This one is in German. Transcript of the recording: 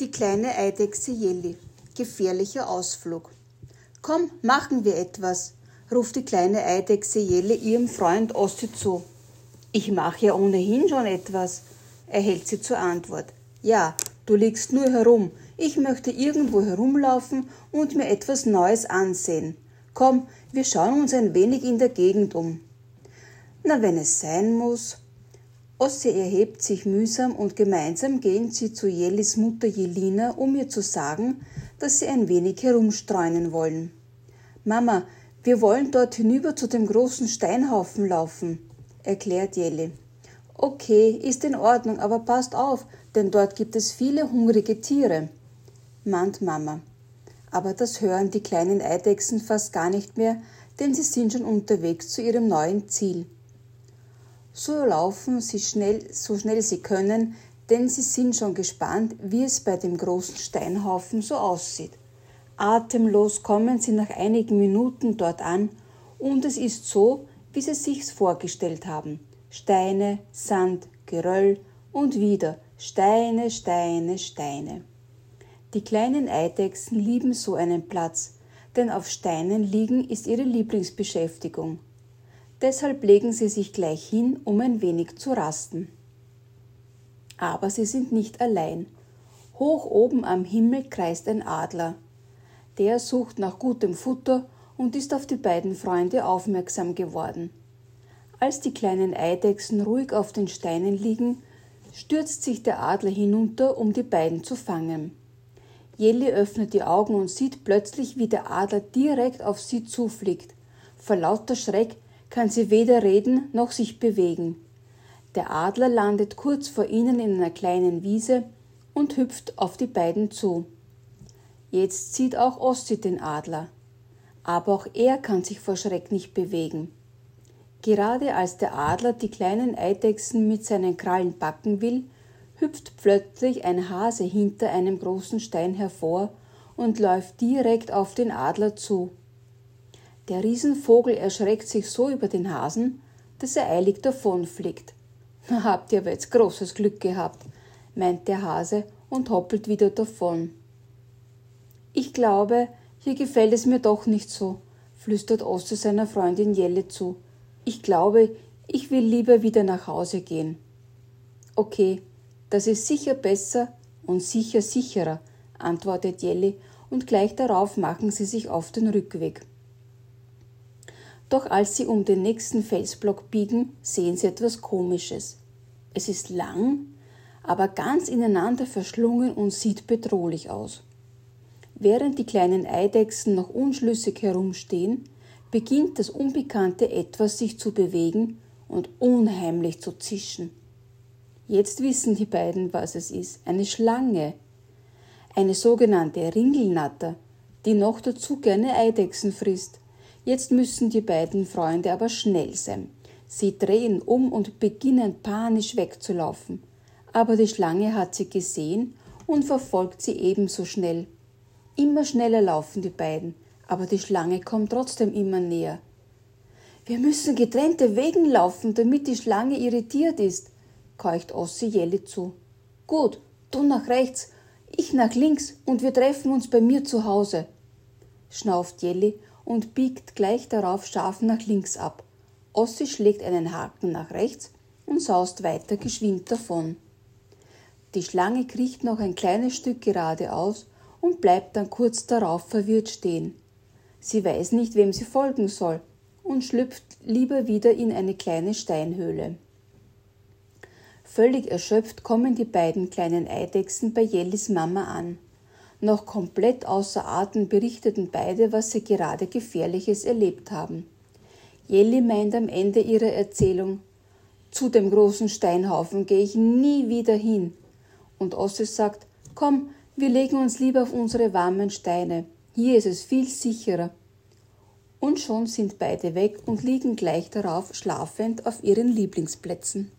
Die kleine Eidechse Jelly. Gefährlicher Ausflug. Komm, machen wir etwas, ruft die kleine Eidechse Jelly ihrem Freund Ossi zu. Ich mache ja ohnehin schon etwas, erhält sie zur Antwort. Ja, du liegst nur herum. Ich möchte irgendwo herumlaufen und mir etwas Neues ansehen. Komm, wir schauen uns ein wenig in der Gegend um. Na, wenn es sein muss. Ossi erhebt sich mühsam und gemeinsam gehen sie zu Jellis Mutter Jelina, um ihr zu sagen, dass sie ein wenig herumstreunen wollen. Mama, wir wollen dort hinüber zu dem großen Steinhaufen laufen, erklärt Jelly. Okay, ist in Ordnung, aber passt auf, denn dort gibt es viele hungrige Tiere, mahnt Mama. Aber das hören die kleinen Eidechsen fast gar nicht mehr, denn sie sind schon unterwegs zu ihrem neuen Ziel. So laufen sie schnell, so schnell sie können, denn sie sind schon gespannt, wie es bei dem großen Steinhaufen so aussieht. Atemlos kommen sie nach einigen Minuten dort an und es ist so, wie sie sich's vorgestellt haben. Steine, Sand, Geröll und wieder Steine, Steine, Steine. Die kleinen Eidechsen lieben so einen Platz, denn auf Steinen liegen ist ihre Lieblingsbeschäftigung. Deshalb legen sie sich gleich hin, um ein wenig zu rasten. Aber sie sind nicht allein. Hoch oben am Himmel kreist ein Adler. Der sucht nach gutem Futter und ist auf die beiden Freunde aufmerksam geworden. Als die kleinen Eidechsen ruhig auf den Steinen liegen, stürzt sich der Adler hinunter, um die beiden zu fangen. Jelly öffnet die Augen und sieht plötzlich, wie der Adler direkt auf sie zufliegt. Vor lauter Schreck kann sie weder reden noch sich bewegen. Der Adler landet kurz vor ihnen in einer kleinen Wiese und hüpft auf die beiden zu. Jetzt sieht auch Ossi den Adler. Aber auch er kann sich vor Schreck nicht bewegen. Gerade als der Adler die kleinen Eidechsen mit seinen Krallen packen will, hüpft plötzlich ein Hase hinter einem großen Stein hervor und läuft direkt auf den Adler zu. Der Riesenvogel erschreckt sich so über den Hasen, dass er eilig davonfliegt. Habt ihr aber jetzt großes Glück gehabt, meint der Hase und hoppelt wieder davon. Ich glaube, hier gefällt es mir doch nicht so, flüstert Osse seiner Freundin Jelle zu. Ich glaube, ich will lieber wieder nach Hause gehen. Okay, das ist sicher besser und sicher sicherer, antwortet Jelly, und gleich darauf machen sie sich auf den Rückweg. Doch als sie um den nächsten Felsblock biegen, sehen sie etwas Komisches. Es ist lang, aber ganz ineinander verschlungen und sieht bedrohlich aus. Während die kleinen Eidechsen noch unschlüssig herumstehen, beginnt das unbekannte Etwas sich zu bewegen und unheimlich zu zischen. Jetzt wissen die beiden, was es ist. Eine Schlange. Eine sogenannte Ringelnatter, die noch dazu gerne Eidechsen frisst. Jetzt müssen die beiden Freunde aber schnell sein. Sie drehen um und beginnen panisch wegzulaufen. Aber die Schlange hat sie gesehen und verfolgt sie ebenso schnell. Immer schneller laufen die beiden, aber die Schlange kommt trotzdem immer näher. Wir müssen getrennte Wegen laufen, damit die Schlange irritiert ist, keucht Ossi Jelly zu. Gut, du nach rechts, ich nach links und wir treffen uns bei mir zu Hause, schnauft Jelly und biegt gleich darauf scharf nach links ab. Ossi schlägt einen Haken nach rechts und saust weiter geschwind davon. Die Schlange kriecht noch ein kleines Stück geradeaus und bleibt dann kurz darauf verwirrt stehen. Sie weiß nicht, wem sie folgen soll und schlüpft lieber wieder in eine kleine Steinhöhle. Völlig erschöpft kommen die beiden kleinen Eidechsen bei Jellis Mama an. Noch komplett außer Atem berichteten beide, was sie gerade Gefährliches erlebt haben. Jelly meint am Ende ihrer Erzählung, zu dem großen Steinhaufen gehe ich nie wieder hin. Und Ossis sagt, komm, wir legen uns lieber auf unsere warmen Steine. Hier ist es viel sicherer. Und schon sind beide weg und liegen gleich darauf schlafend auf ihren Lieblingsplätzen.